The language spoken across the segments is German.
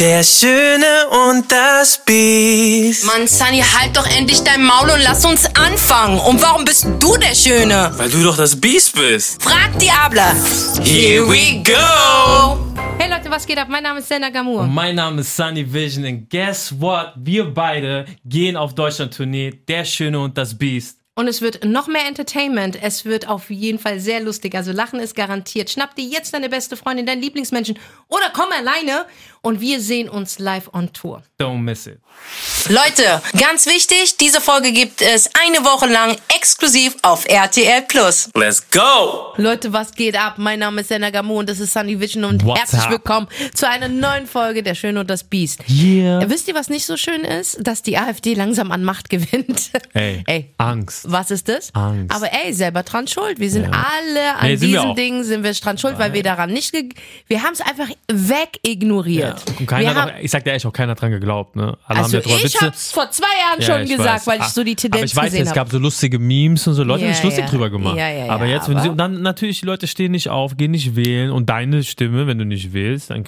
Der Schöne und das Biest. Mann, Sunny, halt doch endlich dein Maul und lass uns anfangen. Und warum bist du der Schöne? Weil du doch das Biest bist. Frag Diabla. Here we go. Hey Leute, was geht ab? Mein Name ist Senna Gamur. Mein Name ist Sunny Vision und guess what? Wir beide gehen auf Deutschland-Tournee. Der Schöne und das Biest. Und es wird noch mehr Entertainment. Es wird auf jeden Fall sehr lustig. Also Lachen ist garantiert. Schnapp dir jetzt deine beste Freundin, deinen Lieblingsmenschen oder komm alleine und wir sehen uns live on Tour. Don't miss it. Leute, ganz wichtig, diese Folge gibt es eine Woche lang exklusiv auf RTL Plus. Let's go. Leute, was geht ab? Mein Name ist Senna Gamur und das ist Sunny Vision und What's herzlich up? willkommen zu einer neuen Folge Der Schöne und das Biest. Yeah. Wisst ihr, was nicht so schön ist? Dass die AfD langsam an Macht gewinnt. Ey, Ey. Angst. Was ist das? Angst. Aber ey, selber dran schuld. Wir sind alle an Nee, sind auch. Dingen sind wir dran schuld, weil wir daran nicht, wir haben es einfach wegignoriert. Und keiner hat auch, ich sag dir ehrlich, auch keiner hat dran geglaubt, ne? Alle also haben ja ich Witze. hab's vor zwei Jahren Ja, schon gesagt, weiß. weil ich Ah, so die Tendenz Aber ich weiß, gesehen es gab so lustige Memes und so, Leute Ja, haben sich lustig ja. drüber gemacht. Ja, ja, aber ja, jetzt, wenn sie, aber- dann natürlich, die Leute stehen nicht auf, gehen nicht wählen und deine Stimme, wenn du nicht willst, dann,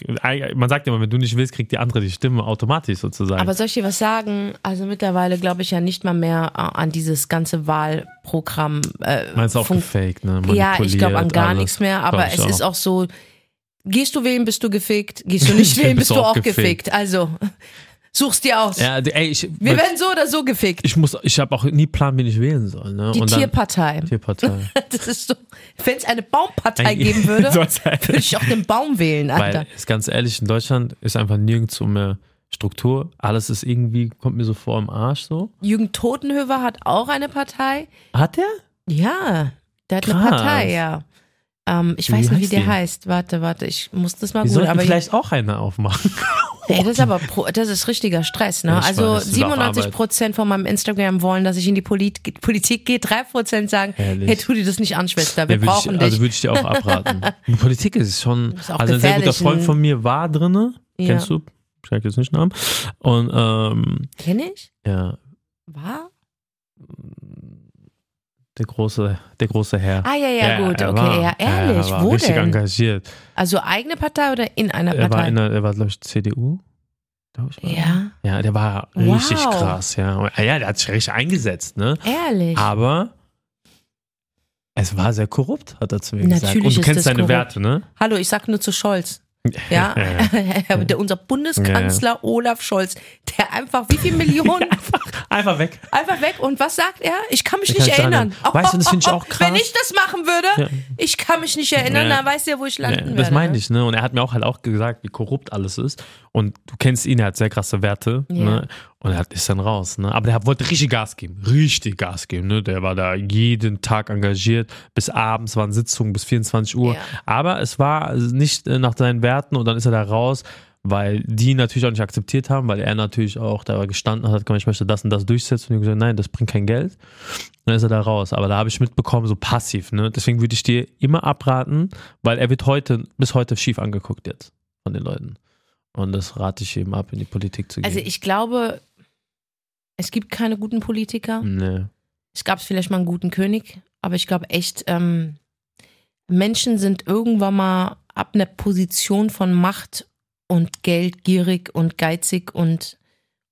man sagt ja immer, wenn du nicht willst, kriegt die andere die Stimme automatisch sozusagen. Aber soll ich dir was sagen? Also mittlerweile glaube ich ja nicht mal mehr äh, an dieses ganze Wahlprogramm. Äh, Meinst du auch gefaked, ne? Ja, ich glaube an gar alles. nichts mehr, aber es ist auch. auch so, gehst du wählen, bist du gefickt, gehst du nicht wählen, bist du auch gefickt. Also, such's dir aus. Ja, ey, ich, Wir werden so oder so gefickt. ich muss, ich habe auch nie Plan, wen ich wählen soll, ne? Die dann, Tierpartei. Tierpartei. Das ist so, wenn es eine Baumpartei Eigentlich- geben würde, würde ich auch den Baum wählen, Alter. Weil, ist ganz ehrlich, in Deutschland ist einfach nirgendwo mehr Struktur. Alles ist irgendwie, kommt mir so vor im Arsch so. Jürgen Totenhöfer hat auch eine Partei. Hat der? Ja, der hat eine Krass. Partei, ja. Ähm, ich Wie weiß nicht, wie der die? heißt. Warte, warte, ich muss das mal Wir gut. Aber vielleicht auch eine aufmachen. ey, das ist aber pro, das ist richtiger Stress, ne? Ja, ich also weiß, das ist auch 97 Prozent von meinem Instagram wollen, dass ich in die Polit Politik gehe. Drei Prozent sagen, Ehrlich? hey, tu dir das nicht an, Schwester. Wir Ja, brauchen ich, dich. Also würde ich dir auch abraten. Politik ist schon. ist also ein sehr guter Freund ne? von mir war drinne. Ja. Kennst du? Ich sag jetzt nicht Namen. Und ähm, Kenn ich? ja, War? der große, der große Herr. Ah, ja, ja, gut, er okay, war, ja, ehrlich, Er war wo richtig denn? engagiert. Also eigene Partei oder in einer Er war, Partei? in der, er war glaube ich, CDU. Glaub ich, war er. ja, Ja, der war Wow. richtig krass, ja. Und, ja, der hat sich richtig eingesetzt, ne? ehrlich. Aber es war sehr korrupt, hat er zu mir gesagt. Natürlich Und du kennst seine korrupt. Werte, ne? Hallo, ich sag nur zu Scholz. Ja, Ja, der, unser Bundeskanzler Olaf Scholz, der einfach wie viel Millionen Einfach weg. einfach weg und was sagt er? Ich kann mich Ich nicht kann erinnern. erinnern. Weißt du, das finde ich auch krass. Wenn ich das machen würde, Ja. ich kann mich nicht erinnern, Ja. dann weiß er, wo ich Ja, landen werde. das meine ne? ich, ne? Und er hat mir auch halt auch gesagt, wie korrupt alles ist. Und du kennst ihn, er hat sehr krasse Werte, Ja. ne? Und er hat, ist dann raus, ne? Aber der wollte richtig Gas geben. Richtig Gas geben, ne? Der war da jeden Tag engagiert. Bis abends waren Sitzungen bis 24 Uhr. Ja. Aber es war nicht äh, nach seinen Werten und dann ist er da raus, weil die natürlich auch nicht akzeptiert haben, weil er natürlich auch da gestanden hat, ich möchte das und das durchsetzen. Und die haben gesagt, nein, das bringt kein Geld. Und dann ist er da raus. Aber da habe ich mitbekommen, so passiv, ne? Deswegen würde ich dir immer abraten, weil er wird heute, bis heute schief angeguckt jetzt von den Leuten. Und das rate ich ihm ab, in die Politik zu gehen. Also ich glaube, es gibt keine guten Politiker. Nee. Es gab vielleicht mal einen guten König, aber ich glaube echt, ähm, Menschen sind irgendwann mal ab einer Position von Macht und Geld gierig und geizig und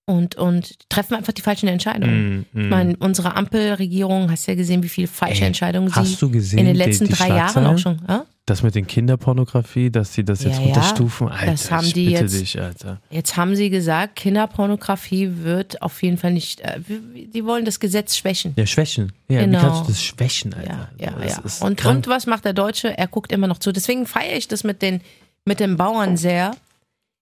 und und treffen einfach die falschen Entscheidungen. Mm, mm. Ich meine, unsere Ampelregierung, hast ja gesehen, wie viele falsche Ey, Entscheidungen sie Hast du gesehen, in den die- letzten die drei Jahren auch schon. Ja? Das mit den Kinderpornografie, dass sie das jetzt Ja, runterstufen. Alter, Das haben die bitte jetzt- dich, Alter. Jetzt haben sie gesagt, Kinderpornografie wird auf jeden Fall nicht. Äh, die wollen das Gesetz schwächen. Ja, schwächen. Ja, Genau. wie kannst du das schwächen, Alter? Ja, ja, ja. Und, krank. und was macht der Deutsche? Er guckt immer noch zu. Deswegen feiere ich das mit den, mit den Bauern sehr.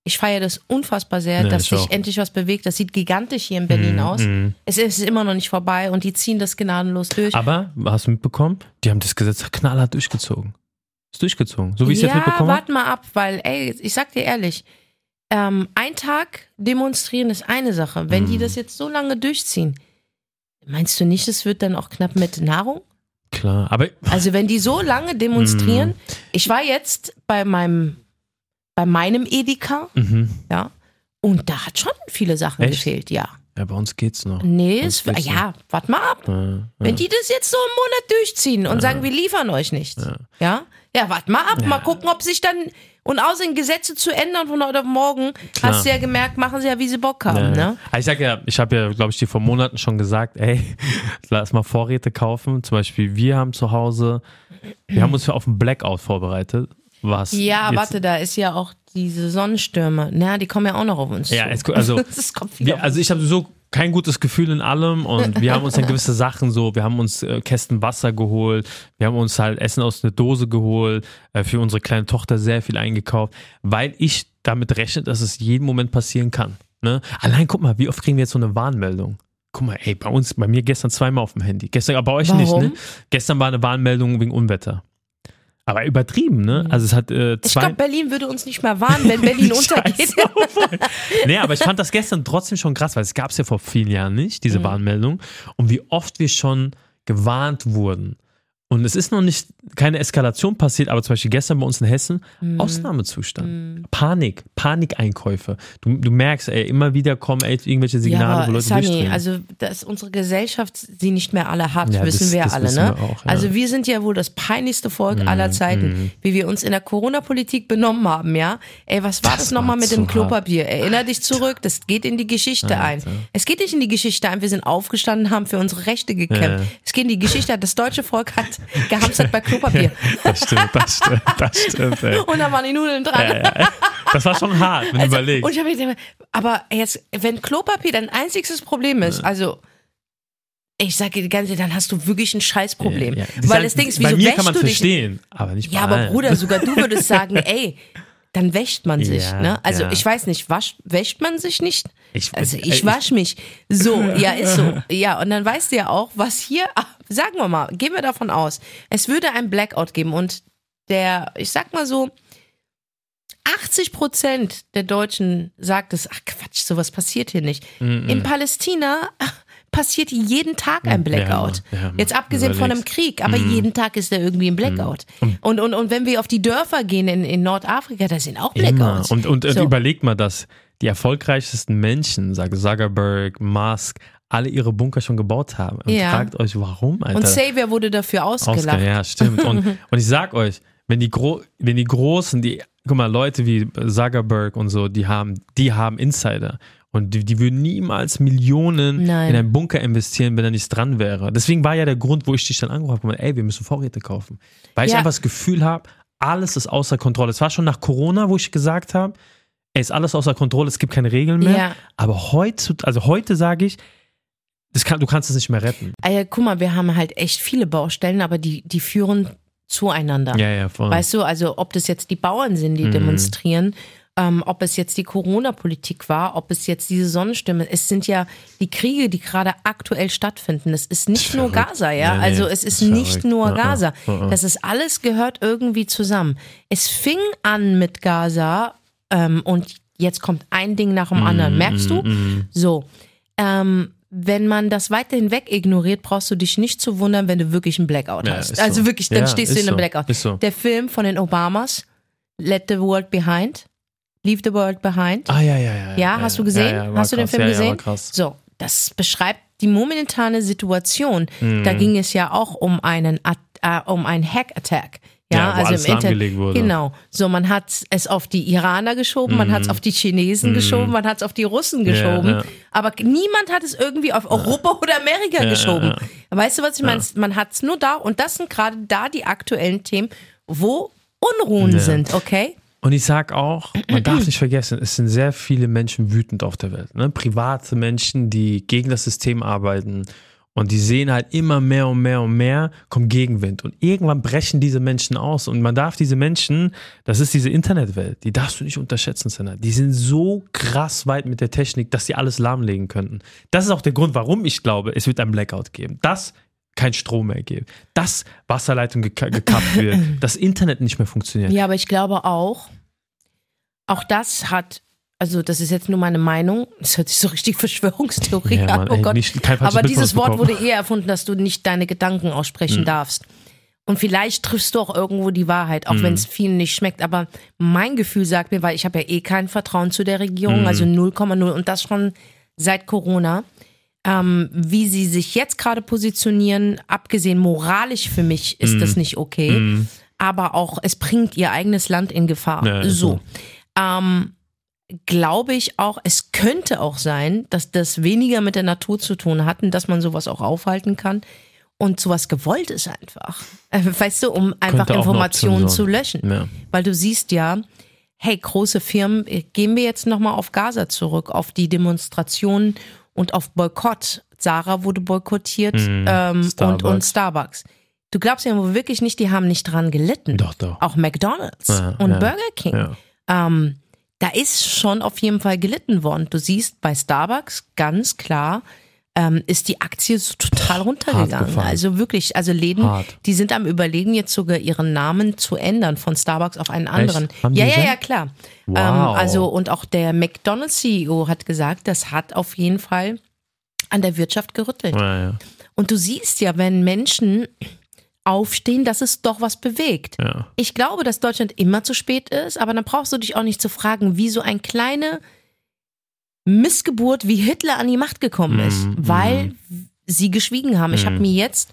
Ich feiere das unfassbar sehr, Ja, dass ich sich auch. endlich was bewegt. Das sieht gigantisch hier in Berlin aus. mm. Es ist immer noch nicht vorbei und die ziehen das gnadenlos durch. Aber, hast du mitbekommen? Die haben das Gesetz knallhart durchgezogen. Ist durchgezogen. So wie ich es ja, jetzt mitbekommen habe. warte mal ab, weil, ey, ich sag dir ehrlich, ähm, ein Tag demonstrieren ist eine Sache. Wenn Mhm. die das jetzt so lange durchziehen, meinst du nicht, es wird dann auch knapp mit Nahrung? Klar. Aber Also wenn die so lange demonstrieren, Mhm. ich war jetzt bei meinem, bei meinem Edeka, mhm. ja, und da hat schon viele Sachen Echt? gefehlt, ja. ja, bei uns geht's noch. Nee, es, geht's ja, warte mal ab. Ja, ja. Wenn die das jetzt so einen Monat durchziehen und sagen, wir liefern euch nichts, ja, ja, warte mal ab, mal gucken, ob sich dann, Und außerdem Gesetze zu ändern von heute auf morgen, hast du ja gemerkt, machen sie ja, wie sie Bock haben. Ne? Also Ich sag ja, ich habe ja, glaube ich, dir vor Monaten schon gesagt, ey, lass mal Vorräte kaufen. Zum Beispiel, wir haben zu Hause, wir haben uns auf einen Blackout vorbereitet. Was? Ja, jetzt- warte, da ist ja auch diese Sonnenstürme. Na, die kommen ja auch noch auf uns Ja, zu. es, also, das kommt wieder. wir, also ich habe so kein gutes Gefühl in allem und wir haben uns dann gewisse Sachen so, wir haben uns äh, Kästen Wasser geholt, wir haben uns halt Essen aus einer Dose geholt, äh, für unsere kleine Tochter sehr viel eingekauft, weil ich damit rechne, dass es jeden Moment passieren kann. Ne? Allein guck mal, wie oft kriegen wir jetzt so eine Warnmeldung? Guck mal, ey, bei uns, bei mir gestern zweimal auf dem Handy. Gestern, aber bei euch nicht, Warum? ne? Gestern war eine Warnmeldung wegen Unwetter. Aber übertrieben, ne? Also es hat äh, ich zwei. glaube, Berlin würde uns nicht mehr warnen, wenn Berlin untergeht. nee, aber ich fand das gestern trotzdem schon krass, weil es gab es ja vor vielen Jahren nicht, diese Warnmeldung. Und wie oft wir schon gewarnt wurden. Und es ist noch nicht keine Eskalation passiert, aber zum Beispiel gestern bei uns in Hessen Ausnahmezustand. Panik, Panikeinkäufe. Du, du merkst, ey, immer wieder kommen ey, irgendwelche Ja, Signale, wo aber Leute Sunny, also dass unsere Gesellschaft sie nicht mehr alle hat, Ja, wissen das- wir das alle, wissen ne? wir auch, ja. Also wir sind ja wohl das peinlichste Volk Mhm, aller Zeiten, wie wir uns in der Corona-Politik benommen haben, ja? Ey, was war das, Das nochmal mit dem hart. Klopapier? Erinner dich zurück, das geht in die Geschichte ein. Es geht nicht in die Geschichte ein, wir sind aufgestanden, haben für unsere Rechte gekämpft. Ja. Es geht in die Geschichte, das deutsche Volk hat gehamstert bei Klopapier. das stimmt, das stimmt, das stimmt, ey. Und da waren die Nudeln dran. Ja, ja. Das war schon hart, wenn du Also, überlegst. Und ich habe mir gedacht, aber jetzt, wenn Klopapier dein einziges Problem ist, also ich sage dir die ganze Zeit, dann hast du wirklich ein Scheißproblem. Ja, ja. Weil das Ding ist, bei wieso mir wäschst kann man du dich? verstehen, aber nicht bei Ja, aber allen. Bruder, sogar du würdest sagen, ey, dann wäscht man sich. Ja, ne? Also ja. ich weiß nicht, wasch, wäscht man sich nicht? Ich- also äh, ich ich- wasch mich. So, ja, ist so. Ja, und dann weißt du ja auch, was hier, ach, sagen wir mal, gehen wir davon aus, es würde ein Blackout geben und der, ich sag mal so, 80 Prozent der Deutschen sagt es, ach Quatsch, sowas passiert hier nicht. In Palästina passiert jeden Tag ein Blackout. Ja, ja, Jetzt abgesehen von einem. Krieg, aber jeden Tag ist da irgendwie ein Blackout. Und, und, und wenn wir auf die Dörfer gehen in, in Nordafrika, da sind auch Immer. Blackouts. Und, und äh, So. überlegt mal, dass die erfolgreichsten Menschen, sage Zuckerberg, Musk, alle ihre Bunker schon gebaut haben. Und Ja. fragt euch, warum, Alter? Und Xavier wurde dafür ausgelacht. Oscar, ja, stimmt. Und, und ich sag euch, wenn die, Gro wenn die Großen, die, guck mal, Leute wie Zuckerberg und so, die haben, die haben Insider. Und die, die würden niemals Millionen Nein. in einen Bunker investieren, wenn da nichts dran wäre. Deswegen war ja der Grund, wo ich dich dann angerufen habe, ey, wir müssen Vorräte kaufen. Weil ich Ja. einfach das Gefühl habe, alles ist außer Kontrolle. Es war schon nach Corona, wo ich gesagt habe, ey, ist alles außer Kontrolle, es gibt keine Regeln mehr. Ja. Aber heute, also heute sage ich, das kann, du kannst es nicht mehr retten. Ja, guck mal, wir haben halt echt viele Baustellen, aber die, die führen zueinander. Ja, ja, voll. Weißt du, also ob das jetzt die Bauern sind, Mhm. die demonstrieren, ähm, ob es jetzt die Corona-Politik war, ob es jetzt diese Sonnenstimme, es sind ja die Kriege, die gerade aktuell stattfinden. Das ist nicht nur verrückt. Gaza, ja. Nee, nee, also es ist ist nicht verrückt. nur ja. Gaza. Ja. Das ist alles gehört irgendwie zusammen. Es fing an mit Gaza ähm, und jetzt kommt ein Ding nach dem anderen. Merkst du? So. Ähm, wenn man das weiterhin weg ignoriert, brauchst du dich nicht zu wundern, wenn du wirklich einen Blackout Ja, hast. Also so. wirklich, dann Ja, stehst du in einem so. Blackout. So. Der Film von den Obamas, Let the World Behind, Leave the World Behind. Ah, ja, ja, ja. ja, hast du gesehen? Ja, ja, hast du den krass. Film ja, gesehen? Ja, krass. So, das beschreibt die momentane Situation. Mhm. Da ging es ja auch um einen äh, um einen Hack-Attack. Ja, Ja, also im Internet. wurde. Genau. So, man hat es auf die Iraner geschoben, man hat es auf die Chinesen geschoben, man hat es auf die Russen geschoben. Mhm. ja. Aber niemand hat es irgendwie auf Europa oder Amerika Ja, geschoben. ja, Weißt du, was ich meine? Man hat es nur da und das sind gerade da die aktuellen Themen, wo Unruhen sind, okay? Und ich sag auch, man darf nicht vergessen, es sind sehr viele Menschen wütend auf der Welt. Ne? Private Menschen, die gegen das System arbeiten. Und die sehen halt immer mehr und mehr und mehr, kommt Gegenwind. Und irgendwann brechen diese Menschen aus. Und man darf diese Menschen, das ist diese Internetwelt, die darfst du nicht unterschätzen, Senna. Die sind so krass weit mit der Technik, dass sie alles lahmlegen könnten. Das ist auch der Grund, warum ich glaube, es wird ein Blackout geben. Das kein Strom mehr geben. Dass Wasserleitung geka gekappt wird. Das Internet nicht mehr funktioniert. Ja, aber ich glaube auch, auch das hat, also das ist jetzt nur meine Meinung, das hört sich so richtig Verschwörungstheorie Ja, an, Mann, oh ey, Gott. nicht- aber dieses Wort bekommen. wurde eher erfunden, dass du nicht deine Gedanken aussprechen Hm. darfst. Und vielleicht triffst du auch irgendwo die Wahrheit, Hm. auch wenn es vielen nicht schmeckt. Aber mein Gefühl sagt mir, weil ich habe ja eh kein Vertrauen zu der Regierung, Hm. also 0,0 und das schon seit Corona. Ähm, wie sie sich jetzt gerade positionieren, abgesehen moralisch für mich ist Hm. das nicht okay. aber auch es bringt ihr eigenes Land in Gefahr. Ja, so. Ähm, glaube ich auch, es könnte auch sein, dass das weniger mit der Natur zu tun hat und dass man sowas auch aufhalten kann und sowas gewollt ist einfach. Äh, Weißt du, um einfach Informationen zu löschen. Ja. Weil du siehst ja, hey, große Firmen, äh, gehen wir jetzt nochmal auf Gaza zurück, auf die Demonstrationen und auf Boykott. Sarah wurde boykottiert Mhm, ähm, und, Starbucks. und Starbucks. Du glaubst ja wohl wirklich nicht, die haben nicht dran gelitten. Doch, doch. Auch McDonalds Ja, und ja, Burger King. Ja. Ähm, da ist schon auf jeden Fall gelitten worden. Du siehst bei Starbucks ganz klar, ähm, ist die Aktie so total runtergegangen. Also wirklich, also Läden, Hart. die sind am überlegen, jetzt sogar ihren Namen zu ändern von Starbucks auf einen anderen. Ja, ja, ja, klar. Wow. Ähm, also und auch der McDonald's CEO hat gesagt, das hat auf jeden Fall an der Wirtschaft gerüttelt. Ja, ja. Und du siehst ja, wenn Menschen aufstehen, dass es doch was bewegt. ja. Ich glaube, dass Deutschland immer zu spät ist, aber dann brauchst du dich auch nicht zu fragen, wie so ein kleine Missgeburt wie Hitler an die Macht gekommen ist, Mhm, weil sie geschwiegen haben. Ich habe Mhm. mir jetzt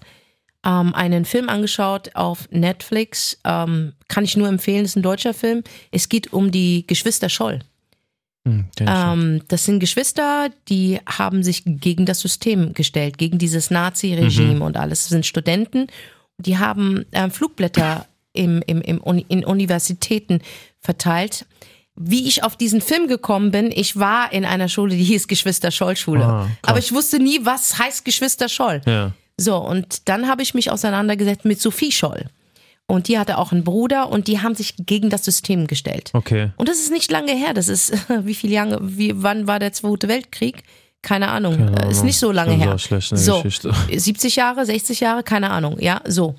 ähm, einen Film angeschaut auf Netflix, ähm, kann ich nur empfehlen, ist ein deutscher Film. Es geht um die Geschwister Scholl. Hm. Ähm, das sind Geschwister, die haben sich gegen das System gestellt, gegen dieses Nazi-Regime Mhm. und alles. Das sind Studenten, die haben ähm, Flugblätter im, im, im in Universitäten verteilt. Wie ich auf diesen Film gekommen bin, ich war in einer Schule, die hieß Geschwister Scholl Schule. Ah. Aber ich wusste nie, was heißt Geschwister Scholl. ja. So, und dann habe ich mich auseinandergesetzt mit Sophie Scholl. Und die hatte auch einen Bruder und die haben sich gegen das System gestellt. Okay. Und das ist nicht lange her. Das ist, wie viele Jahre, wie, wann war der Zweite Weltkrieg? Keine Ahnung. Keine Äh, Ist Ahnung. nicht so lange ist her. so, Geschichte. 70 Jahre, 60 Jahre, keine Ahnung. Ja, so.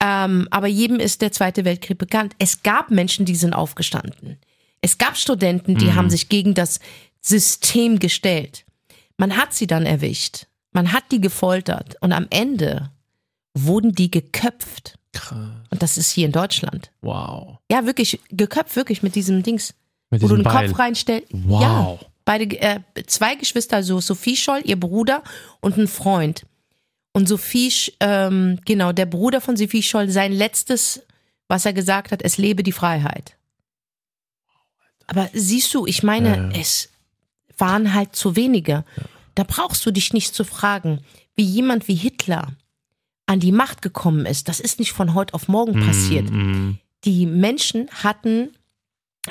Ähm, aber jedem ist der Zweite Weltkrieg bekannt. Es gab Menschen, die sind aufgestanden. Es gab Studenten, Mhm. die haben sich gegen das System gestellt. Man hat sie dann erwischt. Man hat die gefoltert. Und am Ende wurden die geköpft. Krass. Und das ist hier in Deutschland. Wow. Ja, wirklich, geköpft, wirklich mit diesem Dings Mit wo du diesem den Beil. Kopf reinstellst. Wow. Ja, beide, äh, zwei Geschwister, also Sophie Scholl, ihr Bruder und ein Freund. Und Sophie, ähm, genau, der Bruder von Sophie Scholl, sein letztes, was er gesagt hat, es lebe die Freiheit. Aber siehst du, ich meine, Ja, ja. es waren halt zu wenige. Da brauchst du dich nicht zu fragen, wie jemand wie Hitler an die Macht gekommen ist. Das ist nicht von heute auf morgen passiert Mm, die Menschen hatten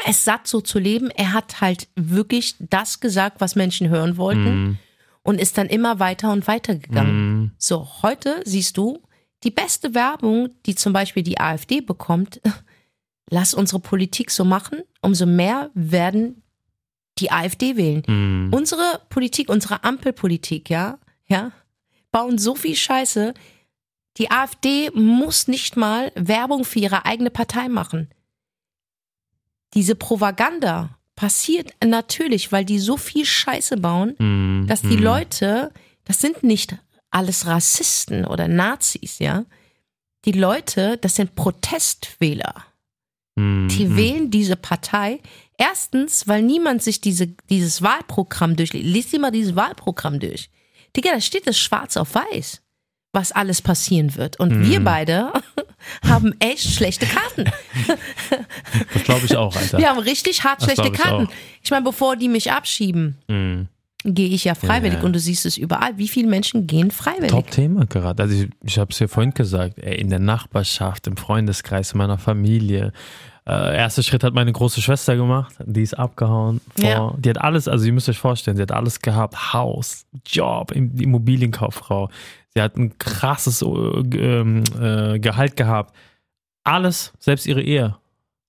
es satt, so zu leben. Er hat halt wirklich das gesagt, was Menschen hören wollten mm, und ist dann immer weiter und weiter gegangen. mm. So, heute siehst du, die beste Werbung, die zum Beispiel die AfD bekommt, lass unsere Politik so machen, umso mehr werden die AfD wählen. Mm. Unsere Politik, unsere Ampelpolitik, ja, ja, bauen so viel Scheiße. Die AfD muss nicht mal Werbung für ihre eigene Partei machen. Diese Propaganda passiert natürlich, weil die so viel Scheiße bauen, Mm, dass die mm. Leute, das sind nicht alles Rassisten oder Nazis, ja. Die Leute, das sind Protestwähler. Mm, Die wählen diese Partei. Erstens, weil niemand sich diese, dieses Wahlprogramm durchliest. Lies dir mal dieses Wahlprogramm durch. Digga, da steht das schwarz auf weiß, was alles passieren wird. Und wir beide haben echt schlechte Karten. Das glaube ich auch, Alter. Wir haben richtig hart Das schlechte ich Karten. auch. Ich meine, bevor die mich abschieben, Mm. Gehe ich ja freiwillig. Ja, ja. Und du siehst es überall. Wie viele Menschen gehen freiwillig? Top-Thema gerade. Also ich, ich habe es ja vorhin gesagt, ey, in der Nachbarschaft, im Freundeskreis, in meiner Familie. Äh, erster Schritt hat meine große Schwester gemacht, die ist abgehauen. Vor, Ja. Die hat alles, also ihr müsst euch vorstellen, sie hat alles gehabt, Haus, Job, Im- Immobilienkauffrau. Sie hat ein krasses äh, ähm, äh, Gehalt gehabt. Alles, selbst ihre Ehe,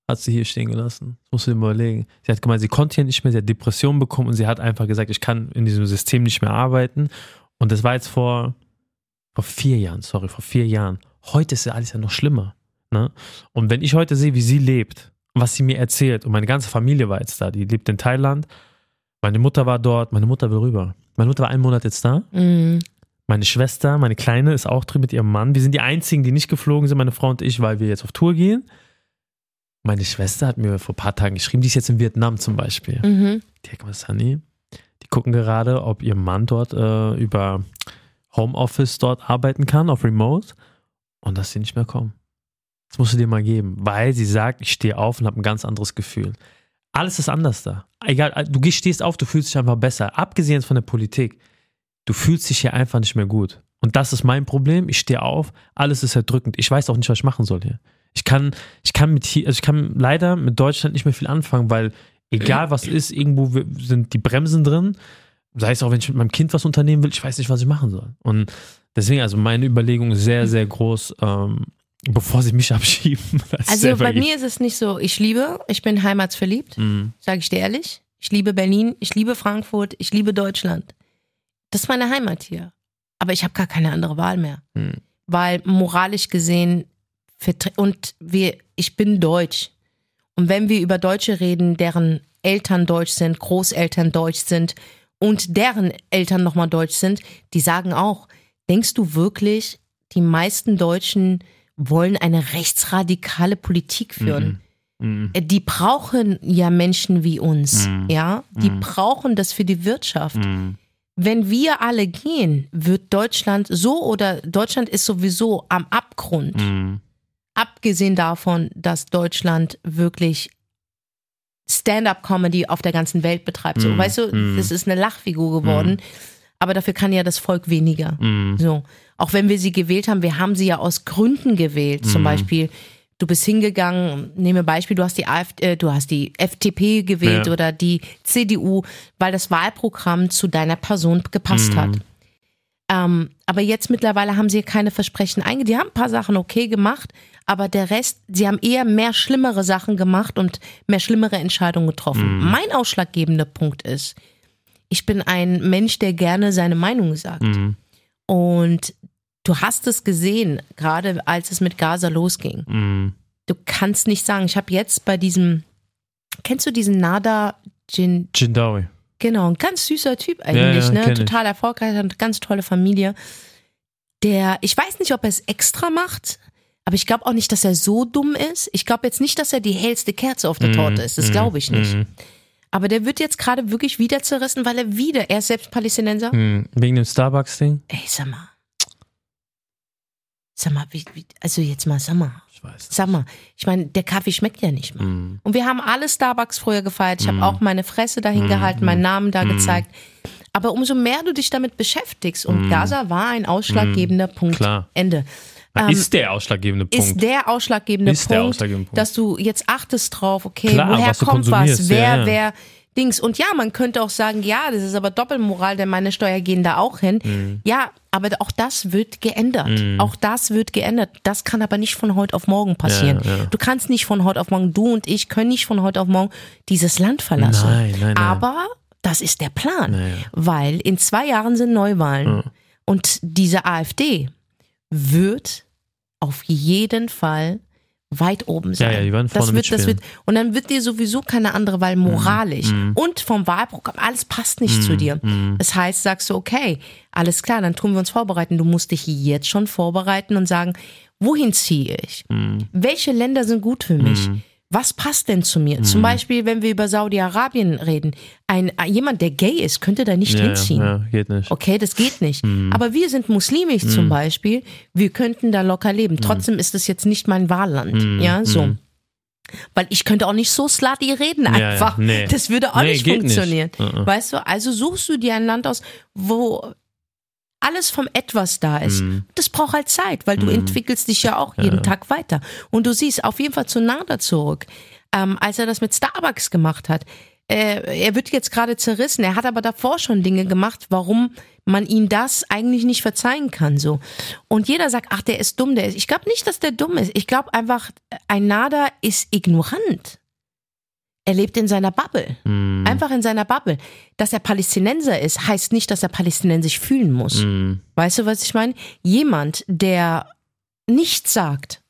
hat sie hier stehen gelassen. Das musst du dir mal überlegen. Sie hat gemeint, sie konnte hier nicht mehr, sie hat Depressionen bekommen und sie hat einfach gesagt, ich kann in diesem System nicht mehr arbeiten. Und das war jetzt vor, vor vier Jahren, sorry, vor vier Jahren. Heute ist ja alles ja noch schlimmer. Ne? Und wenn ich heute sehe, wie sie lebt was sie mir erzählt, und meine ganze Familie war jetzt da, die lebt in Thailand, meine Mutter war dort, meine Mutter will rüber. Meine Mutter war einen Monat jetzt da. Mhm. Meine Schwester, meine Kleine, ist auch drin mit ihrem Mann. Wir sind die einzigen, die nicht geflogen sind, meine Frau und ich, weil wir jetzt auf Tour gehen. Meine Schwester hat mir vor ein paar Tagen geschrieben, die ist jetzt in Vietnam zum Beispiel. Mhm. Die hat gesagt, Sunny, die gucken gerade, ob ihr Mann dort äh, über Homeoffice dort arbeiten kann, auf Remote, und dass sie nicht mehr kommen. Das musst du dir mal geben, weil sie sagt, ich stehe auf und habe ein ganz anderes Gefühl. Alles ist anders da. Egal, du gehst- stehst auf, du fühlst dich einfach besser. Abgesehen von der Politik, du fühlst dich hier einfach nicht mehr gut. Und das ist mein Problem. Ich stehe auf, alles ist erdrückend. Ich weiß auch nicht, was ich machen soll hier. Ich kann, ich kann mit hier, also ich kann leider mit Deutschland nicht mehr viel anfangen, weil egal was ist, irgendwo sind die Bremsen drin. Sei es auch, wenn ich mit meinem Kind was unternehmen will, ich weiß nicht, was ich machen soll. Und deswegen, also meine Überlegung sehr, sehr groß, ähm, bevor sie mich abschieben. Also bei gehe. mir ist es nicht so, ich liebe, ich bin heimatsverliebt, Mhm. sage ich dir ehrlich. Ich liebe Berlin, ich liebe Frankfurt, ich liebe Deutschland. Das ist meine Heimat hier. Aber ich habe gar keine andere Wahl mehr. Mhm. Weil moralisch gesehen, und wir, ich bin deutsch. Und wenn wir über Deutsche reden, deren Eltern deutsch sind, Großeltern deutsch sind und deren Eltern nochmal deutsch sind, die sagen auch, denkst du wirklich, die meisten Deutschen wollen eine rechtsradikale Politik führen? Mhm. Äh, Die brauchen ja Menschen wie uns, Mhm. ja? Die brauchen das für die Wirtschaft. Mhm. Wenn wir alle gehen, wird Deutschland so oder Deutschland ist sowieso am Abgrund. Abgesehen davon, dass Deutschland wirklich Stand-up-Comedy auf der ganzen Welt betreibt. So, Mhm. weißt du, Mhm. das ist eine Lachfigur geworden. Aber dafür kann ja das Volk weniger. Mhm. So. Auch wenn wir sie gewählt haben, wir haben sie ja aus Gründen gewählt. Zum Mhm. Beispiel, du bist hingegangen, nehme Beispiel, du hast die AfD, äh, du hast die FDP gewählt Ja. oder die CDU, weil das Wahlprogramm zu deiner Person gepasst Mhm. hat. Ähm, aber jetzt mittlerweile haben sie keine Versprechen eingegangen. Die haben ein paar Sachen okay gemacht, aber der Rest, sie haben eher mehr schlimmere Sachen gemacht und mehr schlimmere Entscheidungen getroffen. Mhm. Mein ausschlaggebender Punkt ist, ich bin ein Mensch, der gerne seine Meinung sagt. Mhm. Und du hast es gesehen, gerade als es mit Gaza losging. Mhm. Du kannst nicht sagen, ich habe jetzt bei diesem, kennst du diesen Nada Jin, Jindawi. genau, ein ganz süßer Typ eigentlich, ja, ne? kenn ich. Total erfolgreich, hat eine ganz tolle Familie. Der, ich weiß nicht, ob er es extra macht, aber ich glaube auch nicht, dass er so dumm ist. Ich glaube jetzt nicht, dass er die hellste Kerze auf der Torte ist. Das Mhm. glaube ich nicht. Mhm. Aber der wird jetzt gerade wirklich wieder zerrissen, weil er wieder, er ist selbst Palästinenser. Mhm. Wegen dem Starbucks-Ding? Ey, sag mal. Sag mal, wie, wie, also jetzt mal, sag mal. Ich weiß. Sag mal, ich meine, der Kaffee schmeckt ja nicht mehr. Mhm. Und wir haben alle Starbucks früher gefeiert. Ich habe Mm. auch meine Fresse dahin Mm. gehalten, meinen Namen da Mm. gezeigt. Aber umso mehr du dich damit beschäftigst, und Mm. Gaza war ein ausschlaggebender Punkt. Klar. Ende. Ähm, ist der ausschlaggebende Punkt. Ist der ausschlaggebende Ist der Punkt, ausschlaggebende Punkt. dass du jetzt achtest drauf, okay, Klar, woher was kommt was, wer, ja, wer, Dings. Und ja, man könnte auch sagen, ja, das ist aber Doppelmoral, denn meine Steuer gehen da auch hin. Mhm. Ja, aber auch das wird geändert. Auch das wird geändert. Das kann aber nicht von heute auf morgen passieren. Ja, ja. Du kannst nicht von heute auf morgen, du und ich können nicht von heute auf morgen dieses Land verlassen. Nein, nein, nein. Aber das ist der Plan, Naja. weil in zwei Jahren sind Neuwahlen und diese AfD wird auf jeden Fall weit oben sein. ja, die werden das vorne wird, das wird, und dann wird dir sowieso keine andere Wahl moralisch Mhm. und vom Wahlprogramm, alles passt nicht zu dir. Das heißt, sagst du, okay, alles klar, dann tun wir uns vorbereiten. Du musst dich jetzt schon vorbereiten und sagen, wohin ziehe ich? Mhm. Welche Länder sind gut für mich? Was passt denn zu mir? Mhm. Zum Beispiel, wenn wir über Saudi-Arabien reden, ein, jemand, der gay ist, könnte da nicht ja, hinziehen. ja, geht nicht. Okay, das geht nicht. Mhm. Aber wir sind muslimisch zum Beispiel. Wir könnten da locker leben. Trotzdem ist es jetzt nicht mein Wahlland. Mhm. Ja, so. Mhm. Weil ich könnte auch nicht so slutty reden ja, einfach. nee. Das würde auch Nee, nicht nicht. funktionieren. Uh-uh. Weißt du, also suchst du dir ein Land aus, wo alles vom Etwas da ist. Mhm. Das braucht halt Zeit, weil du entwickelst dich ja auch jeden Tag weiter. Und du siehst auf jeden Fall zu Nada zurück, ähm, als er das mit Starbucks gemacht hat. Äh, er wird jetzt gerade zerrissen. Er hat aber davor schon Dinge gemacht, warum man ihm das eigentlich nicht verzeihen kann. So. Und jeder sagt, ach, der ist dumm, der ist. Ich glaube nicht, dass der dumm ist. Ich glaube einfach, ein Nada ist ignorant. Er lebt in seiner Bubble. Mhm. Einfach in seiner Bubble. Dass er Palästinenser ist, heißt nicht, dass er palästinensisch fühlen muss. Mhm. Weißt du, was ich meine? Jemand, der nichts sagt,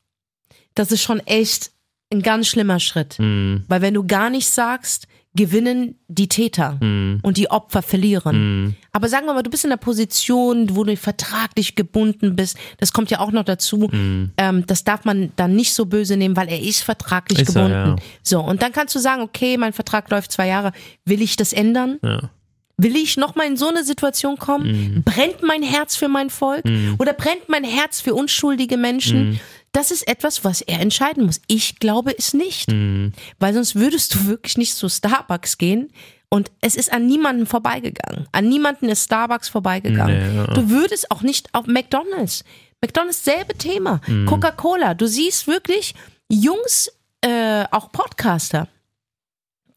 das ist schon echt ein ganz schlimmer Schritt. Mhm. Weil wenn du gar nichts sagst, gewinnen die Täter Mhm. und die Opfer verlieren. Mhm. Aber sagen wir mal, du bist in einer Position, wo du vertraglich gebunden bist. Das kommt ja auch noch dazu. Mhm. Ähm, das darf man dann nicht so böse nehmen, weil er ist vertraglich Ist er, gebunden. ja. So, und dann kannst du sagen, okay, mein Vertrag läuft zwei Jahre. Will ich das ändern? Ja. Will ich nochmal in so eine Situation kommen? Mhm. Brennt mein Herz für mein Volk? Oder brennt mein Herz für unschuldige Menschen? Mhm. das ist etwas, was er entscheiden muss. Ich glaube es nicht. Mhm. Weil sonst würdest du wirklich nicht zu Starbucks gehen. Und es ist an niemanden vorbeigegangen. An niemanden ist Starbucks vorbeigegangen. Nee, ja. Du würdest auch nicht auf McDonalds. McDonalds selbe Thema. Mhm. Coca-Cola. Du siehst wirklich Jungs, äh, auch Podcaster.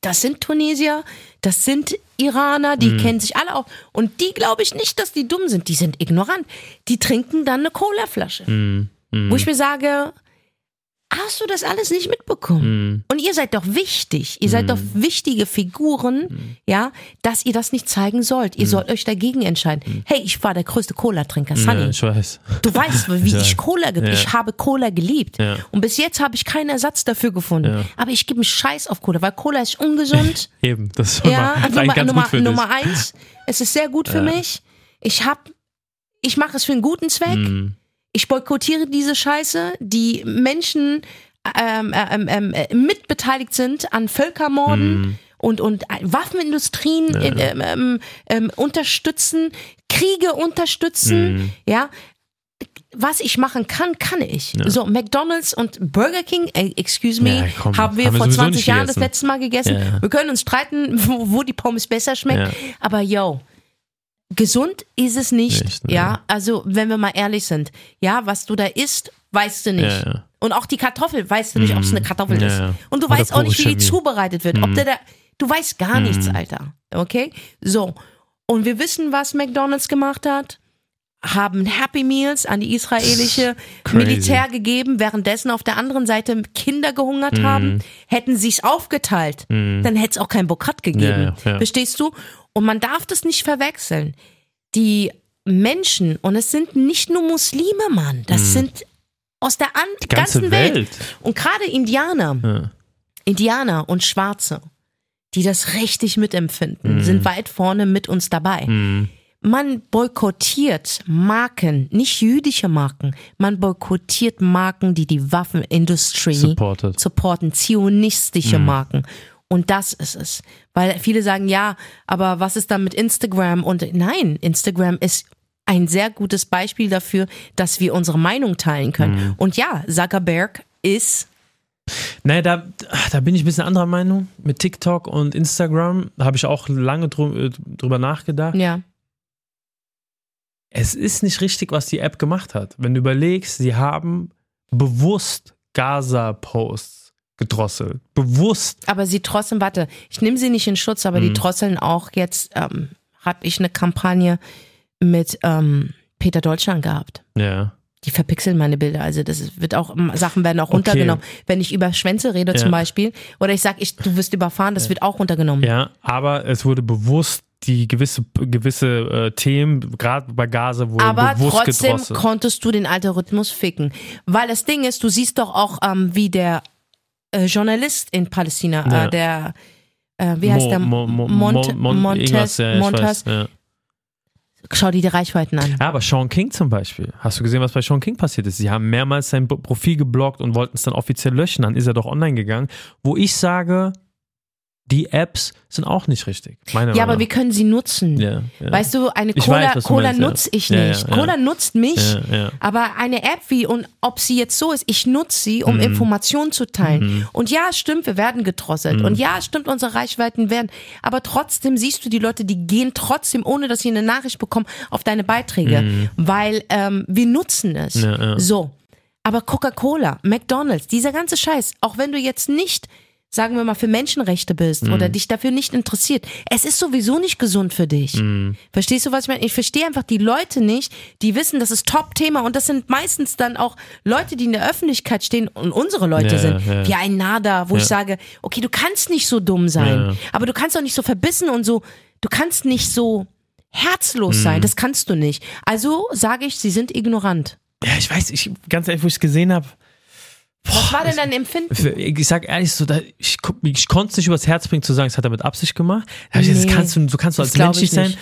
Das sind Tunesier, das sind Iraner, Mhm. die kennen sich alle auch. Und die glaube ich nicht, dass die dumm sind. Die sind ignorant. Die trinken dann eine Colaflasche. Mhm. Wo ich mir sage, hast du das alles nicht mitbekommen? Mhm. Und ihr seid doch wichtig. Ihr seid doch wichtige Figuren, ja, dass ihr das nicht zeigen sollt. Ihr sollt euch dagegen entscheiden. Hey, ich war der größte Cola-Trinker, Sunny. Ja, ich weiß. Du weißt, wie ich Cola, ge Ja. ich habe Cola geliebt. Ja. Und bis jetzt habe ich keinen Ersatz dafür gefunden. Ja. Aber ich gebe einen Scheiß auf Cola, weil Cola ist ungesund. Eben, das ist schon ja, Nummer, Nummer, Nummer eins. Es ist sehr gut für mich. Ich hab, ich mache es für einen guten Zweck. Mhm. Ich boykottiere diese Scheiße, die Menschen ähm, ähm, ähm, äh, mitbeteiligt sind an Völkermorden und, und äh, Waffenindustrien äh, ähm, ähm, ähm, unterstützen, Kriege unterstützen, ja. Was ich machen kann, kann ich. So, McDonalds und Burger King, äh, excuse me, Ja, komm, haben wir haben vor sowieso 20 nicht Jahren das gegessen. letzte Mal gegessen. Ja, ja. Wir können uns streiten, wo, wo die Pommes besser schmeckt. Ja. Aber yo, gesund ist es nicht. Nicht, ne. ja, also wenn wir mal ehrlich sind, ja, was du da isst, weißt du nicht. Ja, ja. Und auch die Kartoffel, weißt du nicht, ob es eine Kartoffel Ja, ist. Und du Oder weißt auch nicht, wie die zubereitet wird. Ob der da, du weißt gar nichts, Alter. Okay? So. Und wir wissen, was McDonalds gemacht hat. Haben Happy Meals an die israelische Crazy. Militär gegeben, währenddessen auf der anderen Seite Kinder gehungert Mhm. haben. Hätten sie es aufgeteilt, dann hätte es auch kein Bokat gegeben. Ja, ja, ja. Verstehst du? Und man darf das nicht verwechseln. Die Menschen, und es sind nicht nur Muslime, Mann, das sind aus der an Mhm. ganze ganzen Welt. Welt. Und gerade Indianer, Ja. Indianer und Schwarze, die das richtig mitempfinden, Mhm. sind weit vorne mit uns dabei. Man boykottiert Marken, nicht jüdische Marken. Man boykottiert Marken, die die Waffenindustrie Supported. supporten, zionistische Marken. Und das ist es. Weil viele sagen, ja, aber was ist dann mit Instagram? Und nein, Instagram ist ein sehr gutes Beispiel dafür, dass wir unsere Meinung teilen können. Und ja, Zuckerberg ist Naja, da, da bin ich ein bisschen anderer Meinung. Mit TikTok und Instagram habe ich auch lange drü äh, drüber nachgedacht. ja. Es ist nicht richtig, was die App gemacht hat. Wenn du überlegst, sie haben bewusst Gaza-Posts gedrosselt. Bewusst. Aber sie trotzdem, warte, ich nehme sie nicht in Schutz, aber Mhm. die drosseln auch jetzt, ähm, habe ich eine Kampagne mit ähm, Peter Deutschland gehabt. Ja. Die verpixeln meine Bilder. Also das wird auch, Sachen werden auch Okay. runtergenommen. Wenn ich über Schwänze rede Ja. zum Beispiel, oder ich sag, ich, du wirst überfahren, das wird auch runtergenommen. Ja, aber es wurde bewusst die gewisse, gewisse äh, Themen, gerade bei Gaza, wurden Aber bewusst trotzdem gedrosselt. konntest du den Algorithmus ficken. Weil das Ding ist, du siehst doch auch, ähm, wie der äh, Journalist in Palästina, Ja. äh, der, äh, wie heißt Mo- der? Mo- Mo- Mont Mo- Mon- Montes, ja, Montes. weiß, ja. Schau dir die Reichweiten an. Ja, aber Sean King zum Beispiel. Hast du gesehen, was bei Sean King passiert ist? Sie haben mehrmals sein Profil geblockt und wollten es dann offiziell löschen. Dann ist er doch online gegangen. Wo ich sage, die Apps sind auch nicht richtig. Ja, aber Meinung wir können sie nutzen. Ja, ja. Weißt du, eine Ich Cola, weiß, Cola nutze ich nicht. Cola nutzt mich. Aber eine App wie, und ob sie jetzt so ist, ich nutze sie, Mhm. um Informationen zu teilen. Und ja, stimmt, wir werden gedrosselt. Mhm. Und ja, stimmt, unsere Reichweiten werden. Aber trotzdem siehst du die Leute, die gehen trotzdem, ohne dass sie eine Nachricht bekommen, auf deine Beiträge. Weil ähm, wir nutzen es. Mhm. So. Aber Coca-Cola, McDonalds, dieser ganze Scheiß, auch wenn du jetzt nicht sagen wir mal, für Menschenrechte bist oder Mhm. dich dafür nicht interessiert. Es ist sowieso nicht gesund für dich. Mhm. Verstehst du, was ich meine? Ich verstehe einfach die Leute nicht, die wissen, das ist Top-Thema und das sind meistens dann auch Leute, die in der Öffentlichkeit stehen und unsere Leute Ja, sind. ja. Wie ein Nada, wo ich sage, okay, du kannst nicht so dumm sein, Ja. aber du kannst auch nicht so verbissen und so, du kannst nicht so herzlos Mhm. sein, das kannst du nicht. Also sage ich, sie sind ignorant. ja, ich weiß, ich, ganz ehrlich, wo ich es gesehen habe, Was war denn dein Empfinden? Ich sag ehrlich so, ich, ich konnte es nicht übers Herz bringen zu sagen, es hat er mit Absicht gemacht. Da ich gesagt, Nee, das kannst du, so kannst du als Mensch ich nicht sein.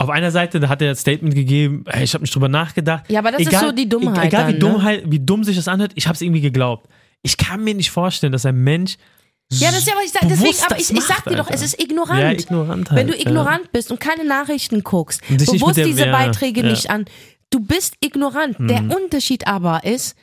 Auf einer Seite, da hat er das Statement gegeben, hey, ich habe nicht drüber nachgedacht. Ja, aber das ist so die Dummheit Egal wie, dann, ne? Dummheit, wie dumm sich das anhört, ich habe es irgendwie geglaubt. Ich kann mir nicht vorstellen, dass ein Mensch Ja, das ist ja, was ich sage. Deswegen, aber ich, ich sag dir doch, es ist ignorant. Ja, ignorant halt, Wenn du ja. ignorant bist und keine Nachrichten guckst, bewusst dem- diese ja, Beiträge ja. Nicht an, du bist ignorant. Der Unterschied aber ist,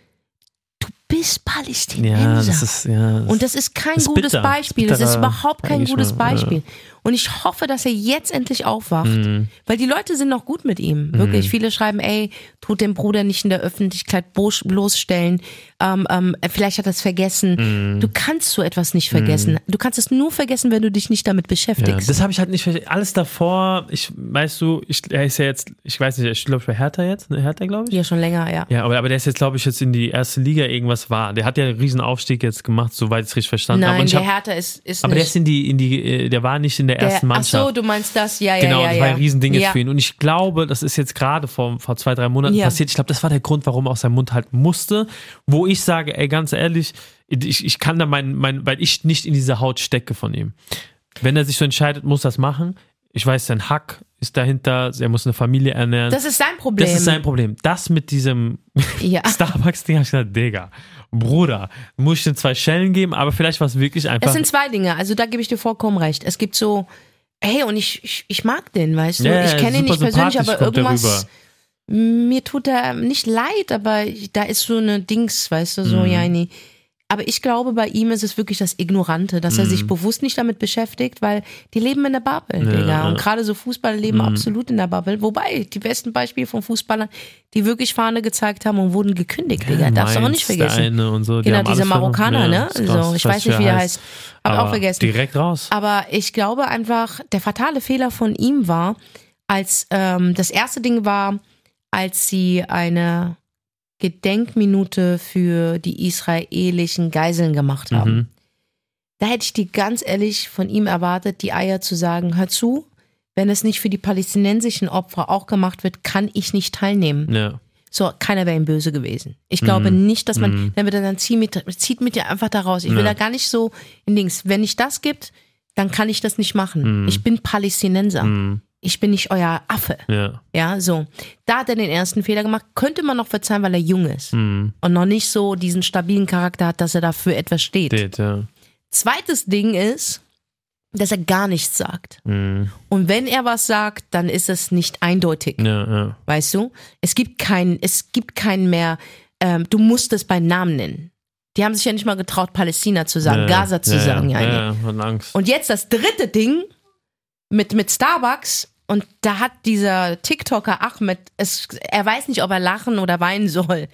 du bist Ja, Palästinenser. das ist, ja. und das ist kein ist gutes bitter. Beispiel. Das ist überhaupt kein gutes Beigeschmack, ja. Und ich hoffe, dass er jetzt endlich aufwacht. Mhm. Weil die Leute sind noch gut mit ihm. Wirklich. Viele schreiben, ey, tut den Bruder nicht in der Öffentlichkeit bloßstellen. Ähm, ähm, vielleicht hat er es vergessen. Mhm. Du kannst so etwas nicht vergessen. Du kannst es nur vergessen, wenn du dich nicht damit Ja, beschäftigst. das habe ich halt nicht verstanden. Alles davor, ich weißt du, ich, er ist ja jetzt, ich weiß nicht, ich glaube bei Hertha jetzt, ne, Hertha glaube ich. Ja, schon länger, ja. Ja, aber, aber der ist jetzt, glaube ich, jetzt in die erste Liga irgendwas war. Der hat ja einen riesen Aufstieg jetzt gemacht, soweit ich es richtig verstanden habe. Nein, Und ich der hab- Hertha ist, ist Aber der nicht. ist in die, in die, äh, der war nicht in der der, ersten ach Mannschaft. so, du meinst das? Ja, ja, Genau, ja. das ja. war ein Riesending jetzt ja. für ihn. Und ich glaube, das ist jetzt gerade vor, vor zwei, drei Monaten Ja. passiert. Ich glaube, das war der Grund, warum er aus seinem Mund halten musste. Wo ich sage, ey, ganz ehrlich, ich, ich kann da mein, mein, weil ich nicht in dieser Haut stecke von ihm. Wenn er sich so entscheidet, muss das machen. Ich weiß, sein Hack ist dahinter, er muss eine Familie ernähren. Das ist sein Problem. Das ist sein Problem. Das mit diesem Ja. Starbucks-Ding, hab ich gesagt, Digga, Bruder, muss ich dir zwei Schellen geben, aber vielleicht war es wirklich einfach. Es sind zwei Dinge, also da gebe ich dir vollkommen recht. Es gibt so, hey, und ich, ich, ich mag den, weißt du? Ja, ich kenne ihn nicht persönlich, aber er irgendwas. Mir tut er nicht leid, aber da ist so eine Dings, weißt du, so, Mhm. ja, nee. Aber ich glaube, bei ihm ist es wirklich das Ignorante, dass er sich bewusst nicht damit beschäftigt, weil die leben in der Bubble, Mhm. Ja, Digga. ja. Und gerade so Fußballer leben Mhm. absolut in der Bubble. Wobei, die besten Beispiele von Fußballern, die wirklich Fahne gezeigt haben und wurden gekündigt, Digga. Darfst du auch nicht vergessen. Eine und so, die Genau, verloren. Marokkaner, Ja, ne? krass. So, ich weiß nicht, wie er heißt. Hab Aber auch vergessen. Direkt raus. Aber ich glaube einfach, der fatale Fehler von ihm war, als ähm, das erste Ding war, als sie eine Gedenkminute für die israelischen Geiseln gemacht haben. Mhm. Da hätte ich dir ganz ehrlich von ihm erwartet, die Eier zu sagen, hör zu, wenn es nicht für die palästinensischen Opfer auch gemacht wird, kann ich nicht teilnehmen. Ja. So, keiner wäre ihm böse gewesen. Ich glaube Mhm. nicht, dass man, Mhm. dann wird er dann zieht mit, zieht mit dir einfach da raus. Ich will Ja. da gar nicht so in Dings. Wenn ich das gibt, dann kann ich das nicht machen. Mhm. Ich bin Palästinenser. Mhm. Ich bin nicht euer Affe. Ja. Ja, so. Da hat er den ersten Fehler gemacht. Könnte man noch verzeihen, weil er jung ist Mhm. und noch nicht so diesen stabilen Charakter hat, dass er dafür etwas steht. Steht, ja. Zweites Ding ist, dass er gar nichts sagt. Mhm. Und wenn er was sagt, dann ist es nicht eindeutig. Ja, ja. Weißt du? Es gibt keinen, es gibt keinen mehr, ähm, du musst es bei Namen nennen. Die haben sich ja nicht mal getraut, Palästina zu sagen, ja, Gaza zu sagen. Ja, Ja, ja, von Angst. Und jetzt das dritte Ding mit, mit Starbucks. Und da hat dieser TikToker Ahmed, es, er weiß nicht, ob er lachen oder weinen soll.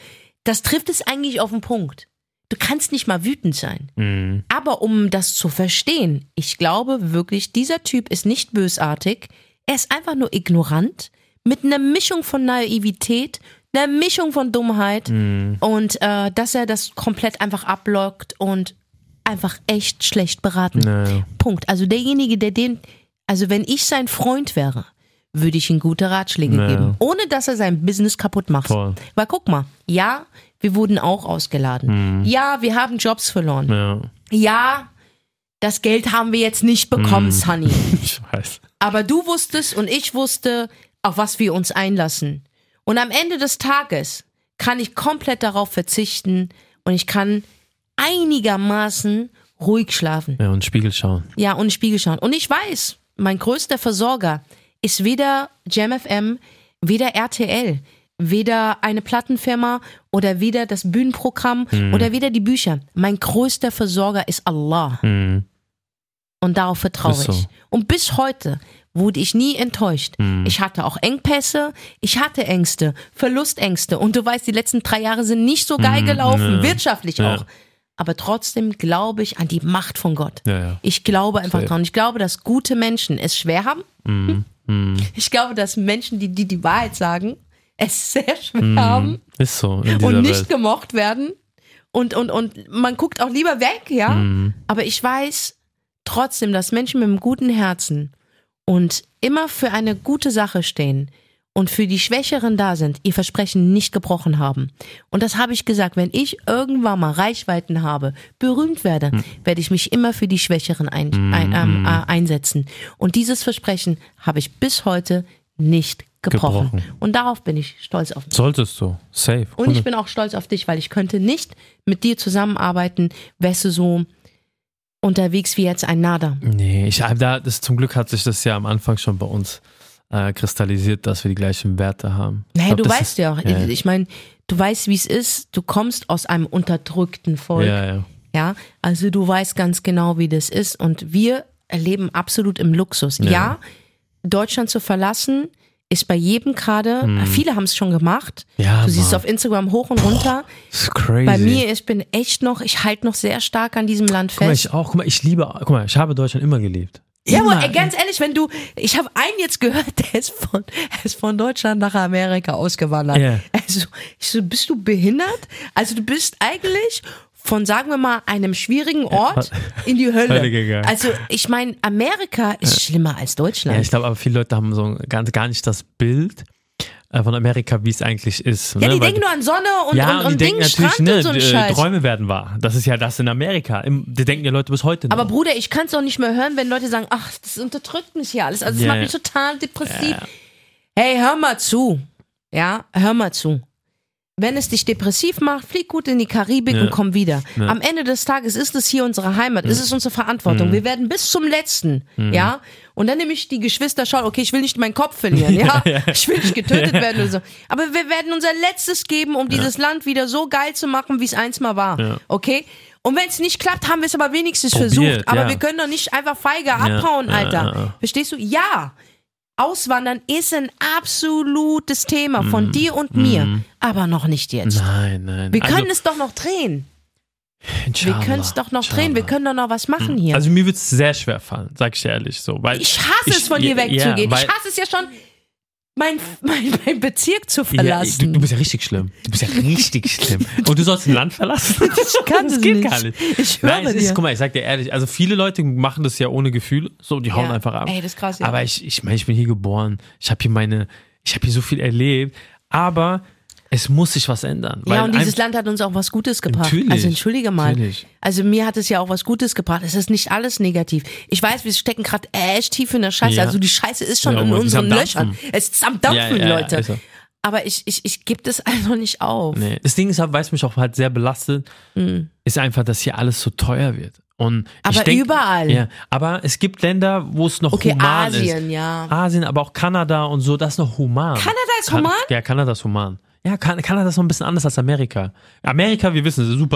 Das trifft es eigentlich auf den Punkt. Du kannst nicht mal wütend sein. Mhm. Aber um das zu verstehen, ich glaube wirklich, dieser Typ ist nicht bösartig. Er ist einfach nur ignorant mit einer Mischung von Naivität, einer Mischung von Dummheit Mhm. und äh, dass er das komplett einfach ablockt und einfach echt schlecht beraten. Ja, ja. Punkt. Also derjenige, der den, also wenn ich sein Freund wäre, würde ich ihm gute Ratschläge Ja. geben, ohne dass er sein Business kaputt macht. Voll. Weil guck mal, ja, wir wurden auch ausgeladen. Ja, wir haben Jobs verloren. ja. Ja, das Geld haben wir jetzt nicht bekommen, Mm. Sunny. Ich weiß. Aber du wusstest und ich wusste, auf was wir uns einlassen. Und am Ende des Tages kann ich komplett darauf verzichten und ich kann einigermaßen ruhig schlafen. Ja, und Spiegel schauen. Ja, und Spiegel schauen. Und ich weiß, mein größter Versorger ist weder JamFM, weder RTL, weder eine Plattenfirma oder weder das Bühnenprogramm oder weder die Bücher. Mein größter Versorger ist Allah. Mhm. Und darauf vertraue so. ich. Und bis heute wurde ich nie enttäuscht. Mhm. Ich hatte auch Engpässe, ich hatte Ängste, Verlustängste. Und du weißt, die letzten drei Jahre sind nicht so geil Mhm, gelaufen, wirtschaftlich Ja. auch. Aber trotzdem glaube ich an die Macht von Gott. Ja, ja. Ich glaube einfach Safe. dran. Ich glaube, dass gute Menschen es schwer haben. Mhm. Mhm. Ich glaube, dass Menschen, die die, die Wahrheit sagen, es sehr schwer Mhm. haben Ist so und nicht Welt. gemocht werden. Und, und, und man guckt auch lieber weg, ja. Mhm. Aber ich weiß trotzdem, dass Menschen mit einem guten Herzen und immer für eine gute Sache stehen und für die Schwächeren da sind, ihr Versprechen nicht gebrochen haben. Und das habe ich gesagt, wenn ich irgendwann mal Reichweiten habe, berühmt werde, Hm. werde ich mich immer für die Schwächeren ein, ein, ähm, äh, einsetzen. Und dieses Versprechen habe ich bis heute nicht gebrochen. Gebrochen. Und darauf bin ich stolz auf mich. Solltest du. Safe. Und ich bin auch stolz auf dich, weil ich könnte nicht mit dir zusammenarbeiten, wärst du so unterwegs wie jetzt ein Nader. Nee, ich, da, das, zum Glück hat sich das ja am Anfang schon bei uns äh, kristallisiert, dass wir die gleichen Werte haben. Naja, glaub, du weißt ist- ja auch, ja, ja. ich meine, du weißt, wie es ist. Du kommst aus einem unterdrückten Volk. Ja, ja. Ja, also du weißt ganz genau, wie das ist. Und wir leben absolut im Luxus. Ja, Deutschland zu verlassen ist bei jedem gerade, viele haben es schon gemacht. Ja, du siehst es auf Instagram hoch und runter. Das ist crazy. Bei mir, ich bin echt noch, ich halte noch sehr stark an diesem Land Guck mal, fest. ich auch. Guck mal, ich liebe, guck mal, ich habe Deutschland immer geliebt. Ja, aber ganz ehrlich, wenn du, ich habe einen jetzt gehört, der ist von, der ist von Deutschland nach Amerika ausgewandert. Ja. Also, ich so, bist du behindert? Also du bist eigentlich von, sagen wir mal, einem schwierigen Ort in die Hölle. Gegangen. Also ich meine, Amerika ist schlimmer als Deutschland. Ja, ich glaube, aber viele Leute haben so ganz, gar nicht das Bild von Amerika, wie es eigentlich ist. Ja, ne? die Weil- denken nur an Sonne und, ja, und, und, und denken Strand ne, und so ein äh, Scheiß. Träume werden wahr. Das ist ja das in Amerika. Im, die denken ja Leute bis heute noch. Aber Bruder, ich kann es auch nicht mehr hören, wenn Leute sagen, ach, das unterdrückt mich hier alles. Also das Ja, macht mich total depressiv. Hey, hör mal zu. Ja, hör mal zu. Wenn es dich depressiv macht, flieg gut in die Karibik Ja. und komm wieder. Ja. Am Ende des Tages ist es hier unsere Heimat, ist es unsere Verantwortung. Mhm. Wir werden bis zum letzten, ja. Und dann nehme ich die Geschwister schauen, okay, ich will nicht meinen Kopf verlieren, ja. Ich will nicht getötet werden oder so. Aber wir werden unser Letztes geben, um dieses Land wieder so geil zu machen, wie es einst mal war. Okay? Und wenn es nicht klappt, haben wir es aber wenigstens Probiert, versucht. Aber wir können doch nicht einfach feige abhauen, Alter. Verstehst du? Ja. Auswandern ist ein absolutes Thema von Mhm. dir und mir, aber noch nicht jetzt. Nein, nein. Wir Also, können es doch noch drehen. Wir Inshallah, können es doch noch inshallah. drehen. Wir können doch noch was machen hier. Also mir wird es sehr schwer fallen, sag ich ehrlich so. Weil ich hasse es, von dir ja, wegzugehen. weil- ich hasse es ja schon, mein, mein, mein Bezirk zu Ja, verlassen. du, du bist ja richtig schlimm. Du bist ja richtig schlimm. Und du sollst ein Land verlassen? Ich kann das es geht nicht. gar nicht. Ich höre Nein, es dir. ist, guck mal, ich sag dir ehrlich, also viele Leute machen das ja ohne Gefühl, so, die hauen Ja. einfach ab. Ey, das ist krass, ja. Aber ich, ich meine, ich bin hier geboren. Ich habe hier meine, ich habe hier so viel erlebt. Aber es muss sich was ändern. Ja, und dieses Land hat uns auch was Gutes gebracht. Natürlich, also entschuldige mal. natürlich. Also mir hat es ja auch was Gutes gebracht. Es ist nicht alles negativ. Ich weiß, wir stecken gerade echt tief in der Scheiße. Ja. Also die Scheiße ist schon Ja, in unseren Löchern. Es ist am Dampfen, Ja, Leute. so. Aber ich, ich, ich gebe das einfach nicht auf. Nee. Das Ding ist, halt, weil es mich auch halt sehr belastet, ist einfach, dass hier alles so teuer wird. Und ich Mhm. Aber denk, überall. Ja, aber es gibt Länder, wo es noch Okay, human Asien, ist. ja. Asien, aber auch Kanada und so, das ist noch human. Kanada ist human? Ja, Kanada ist human. Ja, kan Kanada ist noch ein bisschen anders als Amerika. Amerika, wir wissen, ist super